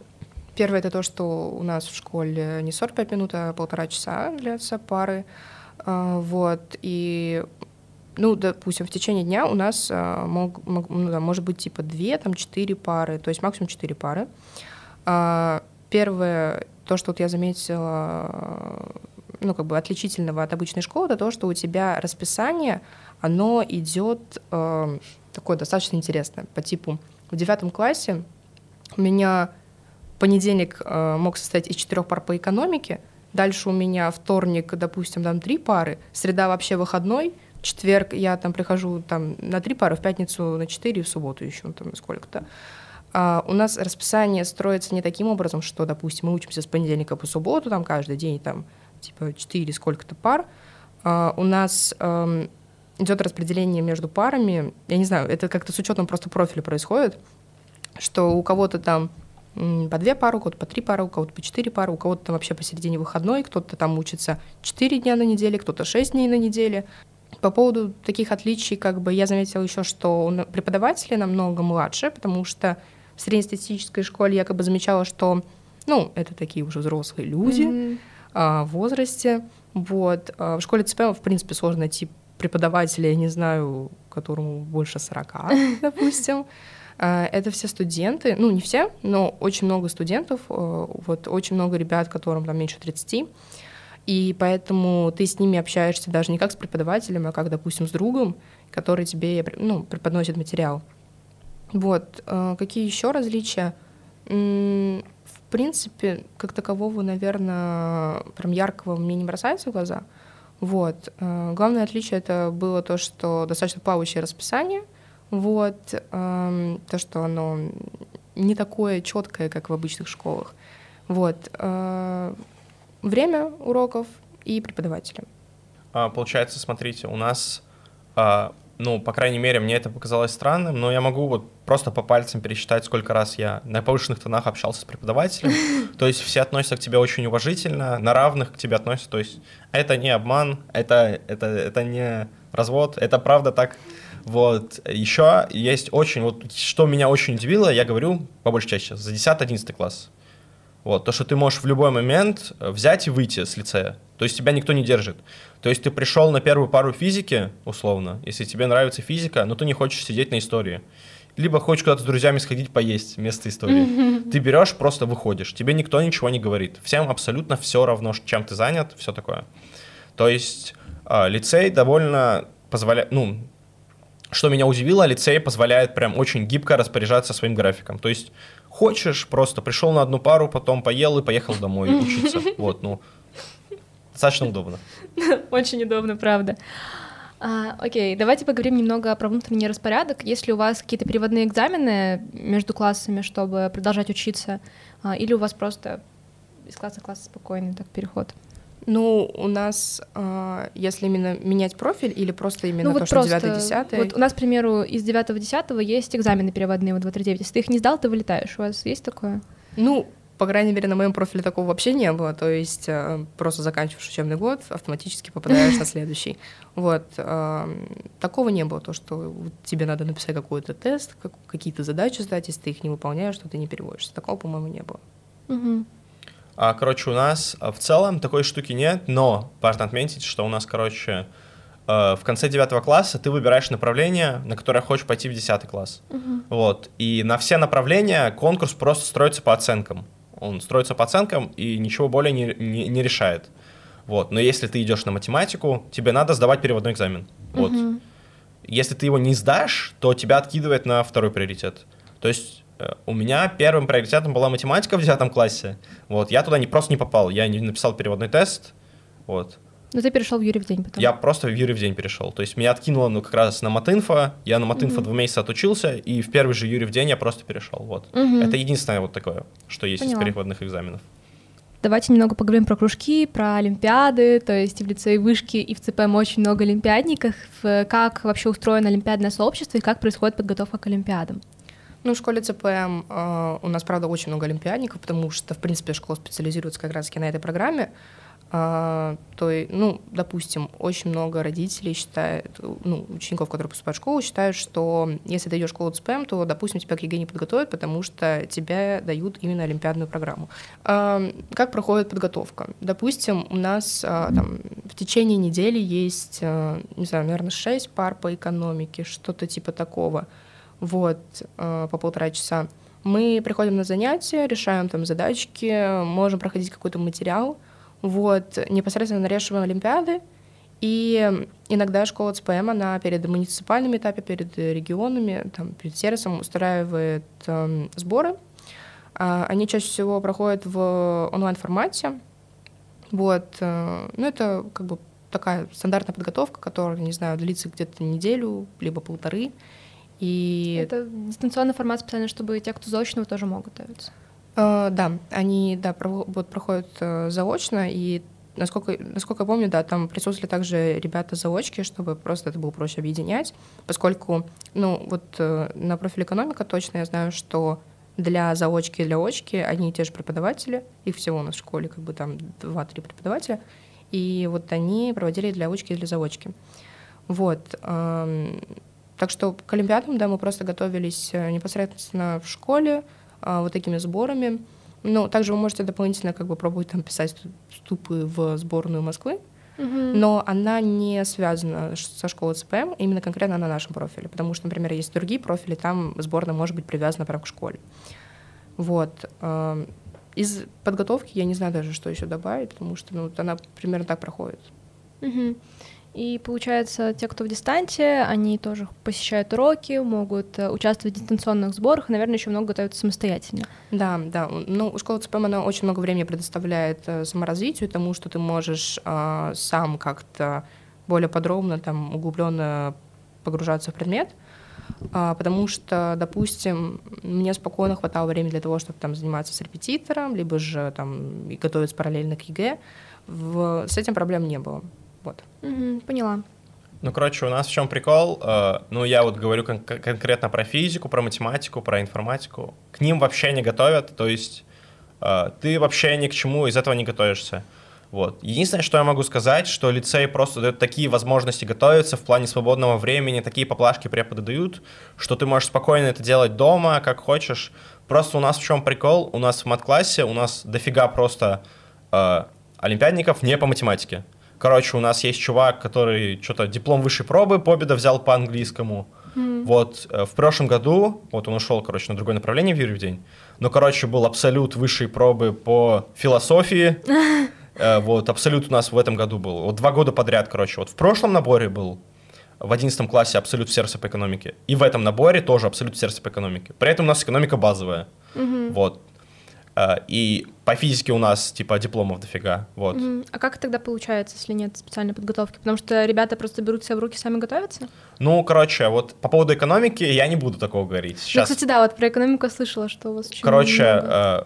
первое это то, что у нас в школе не 45 минут, а полтора часа длятся пары. А, Вот, и ну, допустим, в течение дня у нас а, мог, мог- ну, да, может быть типа две, там четыре пары, то есть максимум четыре пары. А, Первое, то, что вот я заметила, ну, как бы отличительного от обычной школы, это то, что у тебя расписание, оно идет э, такое достаточно интересное, по типу в девятом классе у меня понедельник э, мог состоять из четырех пар по экономике, дальше у меня вторник, допустим, там три пары, среда вообще выходной, четверг я там прихожу там на три пары, в пятницу на четыре, в субботу еще там сколько-то. А, у нас расписание строится не таким образом, что, допустим, мы учимся с понедельника по субботу, там каждый день там типа четыре сколько-то пар. А, у нас эм, идет распределение между парами. Я не знаю, это как-то с учетом просто профиля происходит, что у кого-то там по две пары, у кого-то по три пары, у кого-то по четыре пары, у кого-то там вообще посередине выходной, кто-то там учится четыре дня на неделе, кто-то шесть дней на неделе. По поводу таких отличий, как бы я заметила еще, что преподаватели намного младше, потому что в среднестатистической школе я как бы замечала, что, ну, это такие уже взрослые люди, Мгм. а, в возрасте. Вот. А В школе ЦП, в принципе, сложно найти преподавателя, я не знаю, которому больше 40, допустим. А, Это все студенты, ну, не все, но очень много студентов, э, вот очень много ребят, которым там меньше 30, и поэтому ты с ними общаешься даже не как с преподавателем, а как, допустим, с другом, который тебе ну, преподносит материал. Вот. э, Какие еще различия? В принципе, как такового, наверное, прям яркого мне не бросается в глаза. Вот. Э, Главное отличие это было то, что достаточно плавающее расписание. Вот. эм, То, что оно не такое четкое, как в обычных школах. Вот. Э, Время уроков и преподаватели. А, получается, смотрите, у нас а, ну, по крайней мере, мне это показалось странным, но я могу вот просто по пальцам пересчитать, сколько раз я на повышенных тонах общался с преподавателем. То есть все относятся к тебе очень уважительно, на равных к тебе относятся. То есть это не обман, это, это, это не развод, это правда так. Вот. Еще есть очень, вот что меня очень удивило, я говорю по большей части за 10-11 класс. Вот, то, что ты можешь в любой момент взять и выйти с лицея. То есть тебя никто не держит. То есть ты пришел на первую пару физики, условно, если тебе нравится физика, но ты не хочешь сидеть на истории. Либо хочешь куда-то с друзьями сходить поесть вместо истории. Ты берешь, просто выходишь. Тебе никто ничего не говорит. Всем абсолютно все равно, чем ты занят, все такое. То есть э, лицей довольно позволяет, ну, что меня удивило, лицей позволяет прям очень гибко распоряжаться своим графиком. То есть хочешь, просто пришел на одну пару, потом поел и поехал домой учиться. Вот, ну, достаточно удобно. Очень удобно, правда. А, окей, давайте поговорим немного про внутренний распорядок. Если у вас какие-то переводные экзамены между классами, чтобы продолжать учиться, а, или у вас просто из класса в класс спокойный так переход? Ну, у нас, э, если именно менять профиль или просто именно ну, то, вот что 9-10? Вот у нас, к примеру, из 9-10 есть экзамены переводные в 239. Если ты их не сдал, ты вылетаешь. У вас есть такое? Ну, по крайней мере, на моем профиле такого вообще не было. То есть э, просто заканчиваешь учебный год, автоматически попадаешь на следующий. Вот. Э, такого не было, то, что тебе надо написать какой-то тест, какие-то задачи сдать, если ты их не выполняешь, то ты не переводишься. Такого, по-моему, не было. А, короче, у нас в целом такой штуки нет, но важно отметить, что у нас, короче, в конце девятого класса ты выбираешь направление, на которое хочешь пойти в десятый класс. Uh-huh. Вот. И на все направления конкурс просто строится по оценкам. Он строится по оценкам и ничего более не, не, не решает. Вот. Но если ты идешь на математику, тебе надо сдавать переводной экзамен. Вот. Угу. Если ты его не сдашь, то тебя откидывает на второй приоритет. То есть э, у меня первым приоритетом была математика в девятом классе. Вот. Я туда не, просто не попал. Я не написал переводной тест. Вот. Но ты перешел в Юрий в день потом. Я просто в Юрий в день перешел. То есть меня откинуло ну, как раз на матинфо, я на матинфо mm-hmm. два месяца отучился, и в первый же Юрий в день я просто перешел. Вот. Mm-hmm. Это единственное вот такое, что есть Поняла. из переводных экзаменов. Давайте немного поговорим про кружки, про олимпиады, то есть и в лицее вышки, и в ЦПМ очень много олимпиадников. Как вообще устроено олимпиадное сообщество и как происходит подготовка к олимпиадам? Ну, в школе ЦПМ э, у нас, правда, очень много олимпиадников, потому что, в принципе, школа специализируется как раз-таки на этой программе. А, то, ну, допустим, очень много родителей считают, ну, учеников, которые поступают в школу, считают, что если ты идешь в школу ЦПМ, то, допустим, тебя к ЕГЭ не подготовят, потому что тебе дают именно олимпиадную программу. А, как проходит подготовка? Допустим, у нас а, там, в течение недели есть, не знаю, наверное, шесть пар по экономике, что-то типа такого, вот, по полтора часа. Мы приходим на занятия, решаем там задачки, можем проходить какой-то материал, вот, непосредственно нарешиваем Олимпиады, и иногда школа ЦПМ, она перед муниципальным этапе, перед регионами, там, перед сервисом устраивает э, сборы. А, они чаще всего проходят в онлайн-формате. Вот. Э, ну, это как бы такая стандартная подготовка, которая, не знаю, длится где-то неделю, либо полторы. И... Это дистанционный формат специально, чтобы те, кто заочного, тоже могут готовиться. Uh, да, они да, вот, проходят uh, заочно, и насколько, насколько я помню, да, там присутствовали также ребята-заочки, чтобы просто это было проще объединять, поскольку, ну, вот uh, на профиль экономика точно я знаю, что для заочки и для очки одни и те же преподаватели, их всего у нас в школе как бы там два-три преподавателя, и вот они проводили для очки и для заочки. Вот. Так что к Олимпиадам, да, мы просто готовились э, непосредственно в школе, вот такими сборами. Ну, также вы можете дополнительно как бы пробовать там писать вступы в сборную Москвы, Uh-huh. но она не связана со школой ЦПМ, именно конкретно на нашем профиле, потому что, например, есть другие профили, там сборная может быть привязана прямо к школе. Вот. А, из подготовки я не знаю даже, что еще добавить, потому что ну, она примерно так проходит. Uh-huh. И получается, те, кто в дистанте, они тоже посещают уроки, могут э, участвовать в дистанционных сборах, и, наверное, еще много готовятся самостоятельно. Да, да. Ну, школа ЦПМ, она очень много времени предоставляет э, саморазвитию, тому, что ты можешь э, сам как-то более подробно, там, углубленно погружаться в предмет, а, потому что, допустим, мне спокойно хватало времени для того, чтобы там заниматься с репетитором, либо же там готовиться параллельно к ЕГЭ. В... С этим проблем не было. Вот. Угу, поняла. Ну, короче, у нас в чем прикол? Э, ну, я вот говорю кон- конкретно про физику, про математику, про информатику. К ним вообще не готовят, то есть э, ты вообще ни к чему из этого не готовишься. Вот. Единственное, что я могу сказать, что лицей просто дает такие возможности готовиться в плане свободного времени, такие поблажки преподы дают, что ты можешь спокойно это делать дома, как хочешь. Просто у нас в чем прикол? У нас в мат-классе у нас дофига просто э, олимпиадников не по математике. Короче, у нас есть чувак, который что-то диплом высшей пробы победа взял по английскому. Mm. Вот э, в прошлом году, вот он ушел, короче, на другое направление в Юрий в день, но, короче, был абсолют высшей пробы по философии. Э, вот, абсолют у нас в этом году был. Вот два года подряд, короче. Вот в прошлом наборе был в 11 классе абсолют в сердце по экономике. И в этом наборе тоже абсолют в сердце по экономике. При этом у нас экономика базовая. Угу. Вот. Э, и по физике у нас типа дипломов дофига. Вот. Угу. А как тогда получается, если нет специальной подготовки? Потому что ребята просто берут себя в руки, сами готовятся? Ну, короче, вот по поводу экономики я не буду такого говорить. Сейчас... Ну, кстати, да, вот про экономику я слышала, что у вас очень Короче, э,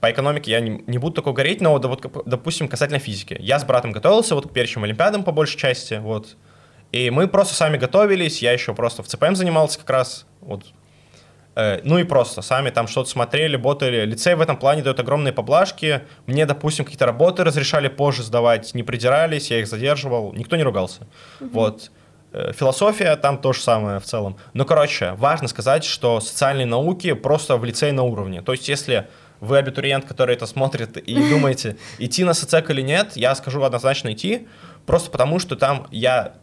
по экономике я не, не буду такого говорить, но вот, допустим, касательно физики. Я с братом готовился вот к перечным олимпиадам по большей части, вот. И мы просто сами готовились, я еще просто в ЦПМ занимался как раз, вот. Э, ну и просто сами там что-то смотрели, ботали. Лицей в этом плане дает огромные поблажки. Мне, допустим, какие-то работы разрешали позже сдавать, не придирались, я их задерживал, никто не ругался. Угу. Вот. Э, философия там то же самое в целом. Но, короче, важно сказать, что социальные науки просто в лицей на уровне. То есть, если вы абитуриент, который это смотрит и думаете, идти на соцек или нет, я скажу однозначно идти, просто потому что там я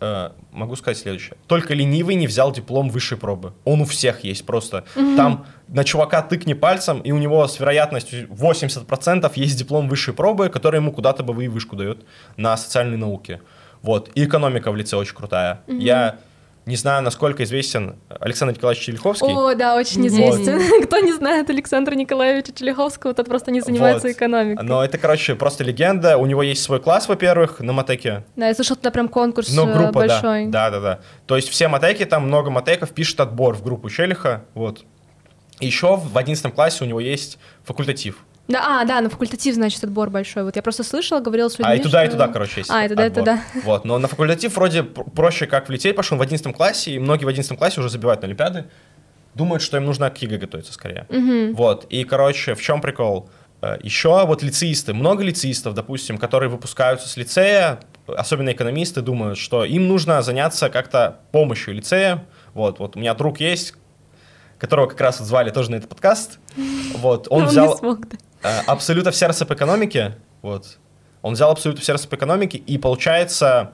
э, могу сказать следующее. Только ленивый не взял диплом высшей пробы. Он у всех есть просто. Mm-hmm. Там на чувака тыкни пальцем, и у него с вероятностью 80% есть диплом высшей пробы, который ему куда-то бы вышку дает на социальные науки. Вот. И экономика в лице очень крутая. Mm-hmm. Я не знаю, насколько известен Александр Николаевич Челиховский. О, да, очень известен. Вот. Кто не знает Александра Николаевича Челиховского, тот просто не занимается вот. экономикой. Но это, короче, просто легенда. У него есть свой класс, во-первых, на матеке. Да, я слышал, это прям конкурс ну, группа, большой. Да, да, да. То есть все матеки, там много матеков, пишет отбор в группу Челиха. Вот. Еще в 11 классе у него есть факультатив. Да, а, да, на факультатив, значит, отбор большой. Вот я просто слышала, говорила с людьми, А, и туда, что... и туда, короче, есть А, и туда, отбор. и туда. Вот, но на факультатив вроде проще, как в лицей пошел в 11 классе, и многие в 11 классе уже забивают на Олимпиады, думают, что им нужно к ЕГЭ готовиться скорее. Угу. Вот, и, короче, в чем прикол? Э, Еще вот лицеисты, много лицеистов, допустим, которые выпускаются с лицея, особенно экономисты, думают, что им нужно заняться как-то помощью лицея. Вот, вот у меня друг есть, которого как раз вот звали тоже на этот подкаст. Вот, он взял э, абсолютно в сердце по экономике. Вот. Он взял абсолютно в сердце по экономике, и получается,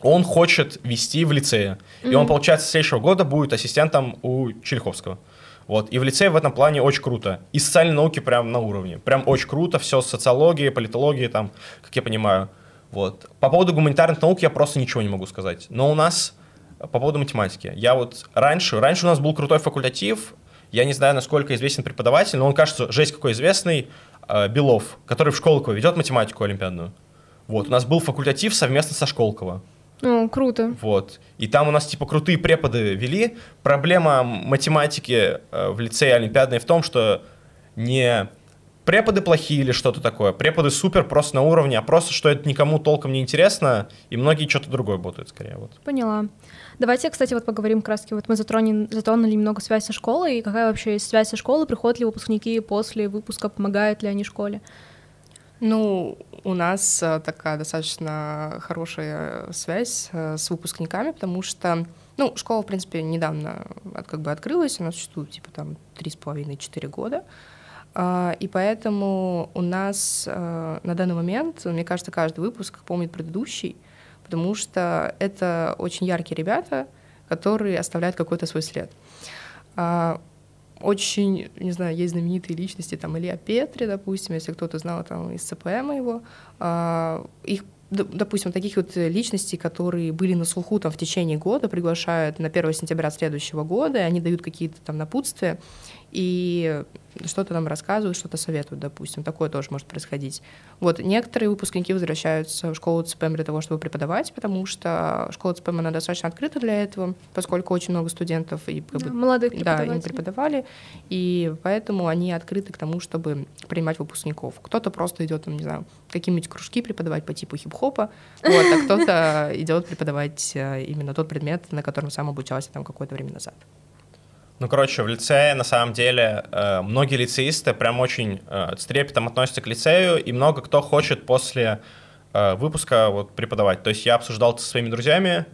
он хочет вести в лицее. И он, получается, с следующего года будет ассистентом у Чельховского. Вот. И в лицее в этом плане очень круто. И социальные науки прям на уровне. Прям очень круто. Все с социологией, политологией, там, как я понимаю. Вот. По поводу гуманитарных наук я просто ничего не могу сказать. Но у нас по поводу математики. Я вот раньше, раньше у нас был крутой факультатив, я не знаю, насколько известен преподаватель, но он кажется, жесть какой известный, э, Белов, который в Школково ведет математику олимпиадную. Вот, у нас был факультатив совместно со Школково. О, круто. Вот. И там у нас, типа, крутые преподы вели. Проблема математики э, в лицее олимпиадной в том, что не преподы плохие или что-то такое. Преподы супер, просто на уровне, а просто, что это никому толком не интересно, и многие что-то другое будут скорее. Вот. Поняла. Давайте, кстати, вот поговорим краски. Вот мы затронули, затронули немного связь со школой, и какая вообще есть связь со школой, приходят ли выпускники после выпуска, помогают ли они школе? Ну, у нас э, такая достаточно хорошая связь э, с выпускниками, потому что, ну, школа, в принципе, недавно как бы открылась, она существует, типа, там, три с половиной-четыре года, и поэтому у нас э, на данный момент, мне кажется, каждый выпуск помнит предыдущий, потому что это очень яркие ребята, которые оставляют какой-то свой след. А, очень, не знаю, есть знаменитые личности, там, Илья Петри, допустим, если кто-то знал там из ЦПМ его, а, их допустим, таких вот личностей, которые были на слуху там в течение года, приглашают на 1 сентября следующего года, и они дают какие-то там напутствия. И что-то нам рассказывают, что-то советуют, допустим. Такое тоже может происходить. Вот некоторые выпускники возвращаются в школу ЦПМ для того, чтобы преподавать, потому что школа ЦПМ, она достаточно открыта для этого, поскольку очень много студентов и как да, бы, молодых да, им преподавали, и поэтому они открыты к тому, чтобы принимать выпускников. Кто-то просто идет, там, не знаю, какие-нибудь кружки преподавать по типу хип-хопа, вот, а кто-то идет преподавать э, именно тот предмет, на котором сам обучался там какое-то время назад. Ну, короче, в лицее, на самом деле, э, многие лицеисты прям очень э, с трепетом относятся к лицею, и много кто хочет после э, выпуска вот преподавать. То есть я обсуждал это со своими друзьями,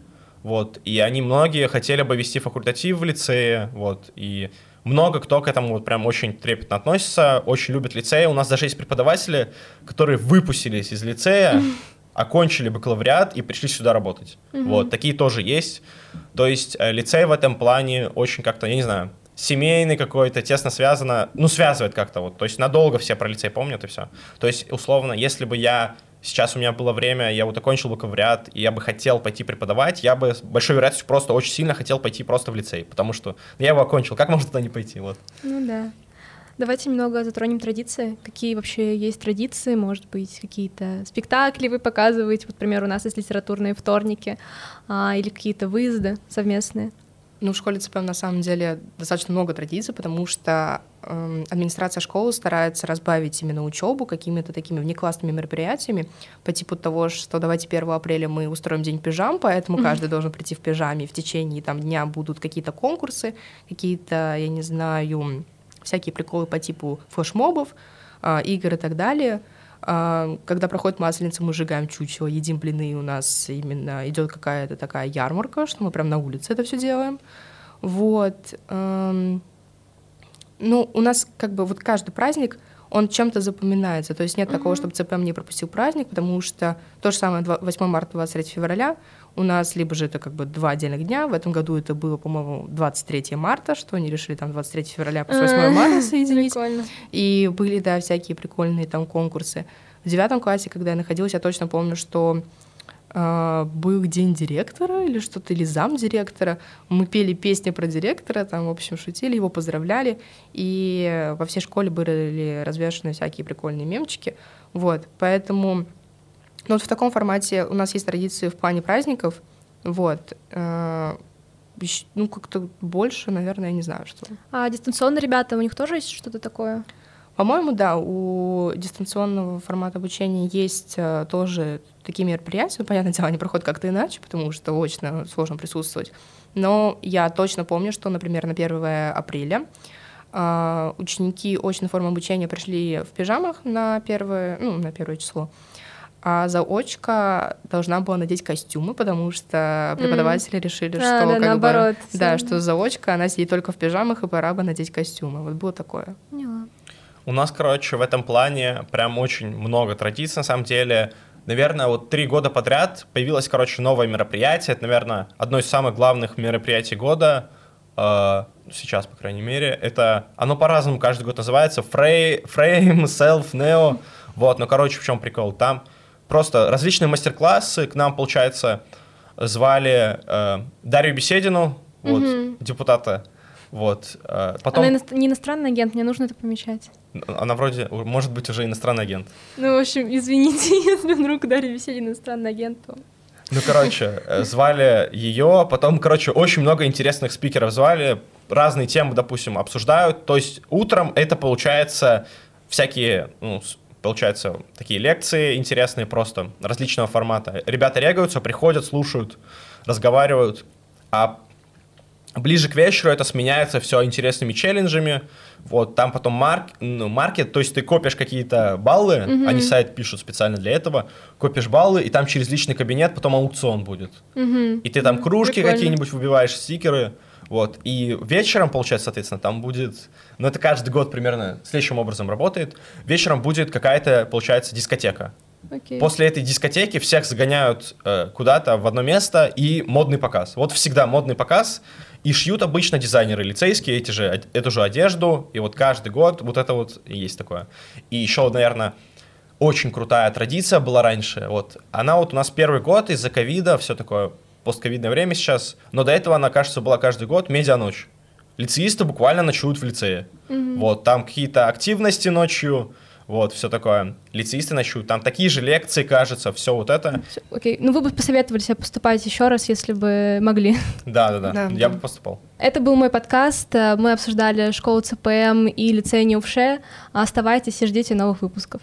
вот, и они многие хотели бы вести факультатив в лицее, вот, и много кто к этому вот прям очень трепетно относится, очень любит лицей. У нас даже есть преподаватели, которые выпустились из лицея, окончили бакалавриат и пришли сюда работать. Угу. Вот, такие тоже есть. То есть э, лицей в этом плане очень как-то, я не знаю, семейный какой-то, тесно связано, ну, связывает как-то вот. То есть надолго все про лицей помнят и все. То есть, условно, если бы я сейчас у меня было время, я вот окончил бакалавриат, и я бы хотел пойти преподавать, я бы с большой вероятностью просто очень сильно хотел пойти просто в лицей, потому что я его окончил. Как можно туда не пойти? Вот. Ну да. Давайте немного затронем традиции. Какие вообще есть традиции? Может быть, какие-то спектакли вы показываете? Вот, например, у нас есть литературные вторники а, или какие-то выезды совместные. Ну, в школе ЦПМ на самом деле достаточно много традиций, потому что э, администрация школы старается разбавить именно учебу какими-то такими внеклассными мероприятиями по типу того, что давайте 1 апреля мы устроим день пижам, поэтому каждый должен прийти в пижаме, в течение там, дня будут какие-то конкурсы, какие-то, я не знаю, всякие приколы по типу флешмобов, а, игр и так далее. А, когда проходит масленица, мы сжигаем чучело, едим блины, у нас именно идет какая-то такая ярмарка, что мы прям на улице это все делаем. Вот. Ну, у нас как бы вот каждый праздник, он чем-то запоминается. То есть нет mm-hmm. такого, чтобы ЦПМ не пропустил праздник, потому что то же самое 8 марта, 23 февраля у нас либо же это как бы два отдельных дня. В этом году это было, по-моему, 23 марта, что они решили там 23 февраля по 8 марта соединить. Прикольно. И были, да, всякие прикольные там конкурсы. В девятом классе, когда я находилась, я точно помню, что Uh, был день директора или что-то, или зам директора. Мы пели песни про директора, там, в общем, шутили, его поздравляли. И во всей школе были развешаны всякие прикольные мемчики. Вот, поэтому но вот в таком формате у нас есть традиции в плане праздников. Вот. Э, ну, как-то больше, наверное, я не знаю, что. А дистанционные ребята, у них тоже есть что-то такое? По-моему, да, у дистанционного формата обучения есть э, тоже такие мероприятия. Ну, понятное дело, они проходят как-то иначе, потому что очно сложно присутствовать. Но я точно помню, что, например, на 1 апреля э, ученики очной формы обучения пришли в пижамах на первое, ну, на первое число а заочка должна была надеть костюмы, потому что преподаватели mm. решили, а, что да, как наоборот, бы, да, что заочка, она сидит только в пижамах, и пора бы надеть костюмы. Вот было такое. Поняла. У нас, короче, в этом плане прям очень много традиций, на самом деле. Наверное, вот три года подряд появилось, короче, новое мероприятие. Это, наверное, одно из самых главных мероприятий года. Uh, сейчас, по крайней мере. Это, оно по-разному каждый год называется. Frame, Frame Self, Neo. Вот, ну, короче, в чем прикол? Там просто различные мастер-классы. К нам, получается, звали э, Дарью Беседину, вот, угу. депутата. Вот. Э, потом... Она ино... не иностранный агент, мне нужно это помечать. Она вроде, может быть, уже иностранный агент. Ну, в общем, извините, если вдруг Дарья Беседина иностранный агент, то... Ну, короче, э, звали ее, потом, короче, очень много интересных спикеров звали, разные темы, допустим, обсуждают. То есть утром это получается всякие ну, получается, такие лекции интересные просто, различного формата. Ребята регаются, приходят, слушают, разговаривают, а ближе к вечеру это сменяется все интересными челленджами, вот, там потом марк, ну, маркет, то есть ты копишь какие-то баллы, mm-hmm. они сайт пишут специально для этого, копишь баллы, и там через личный кабинет потом аукцион будет. Mm-hmm. И ты там кружки Прикольно. какие-нибудь выбиваешь, стикеры, вот. И вечером, получается, соответственно, там будет... Ну, это каждый год примерно следующим образом работает. Вечером будет какая-то, получается, дискотека. Okay. После этой дискотеки всех загоняют э, куда-то в одно место и модный показ. Вот всегда модный показ, и шьют обычно дизайнеры лицейские эти же, эту же одежду, и вот каждый год вот это вот и есть такое. И еще, наверное, очень крутая традиция была раньше. Вот она вот у нас первый год из-за ковида, все такое постковидное время сейчас, но до этого она, кажется, была каждый год медианочь. лицеисты буквально ночуют в лицее. Вот, там какие-то активности ночью, вот, все такое. Лицеисты ночуют, там такие же лекции, кажется, все вот это. Окей, ну вы бы посоветовали себе поступать еще раз, если бы могли. Да-да-да, Да, я бы поступал. Это был мой подкаст. Мы обсуждали школу ЦПМ и лицей Неувше. Оставайтесь и ждите новых выпусков.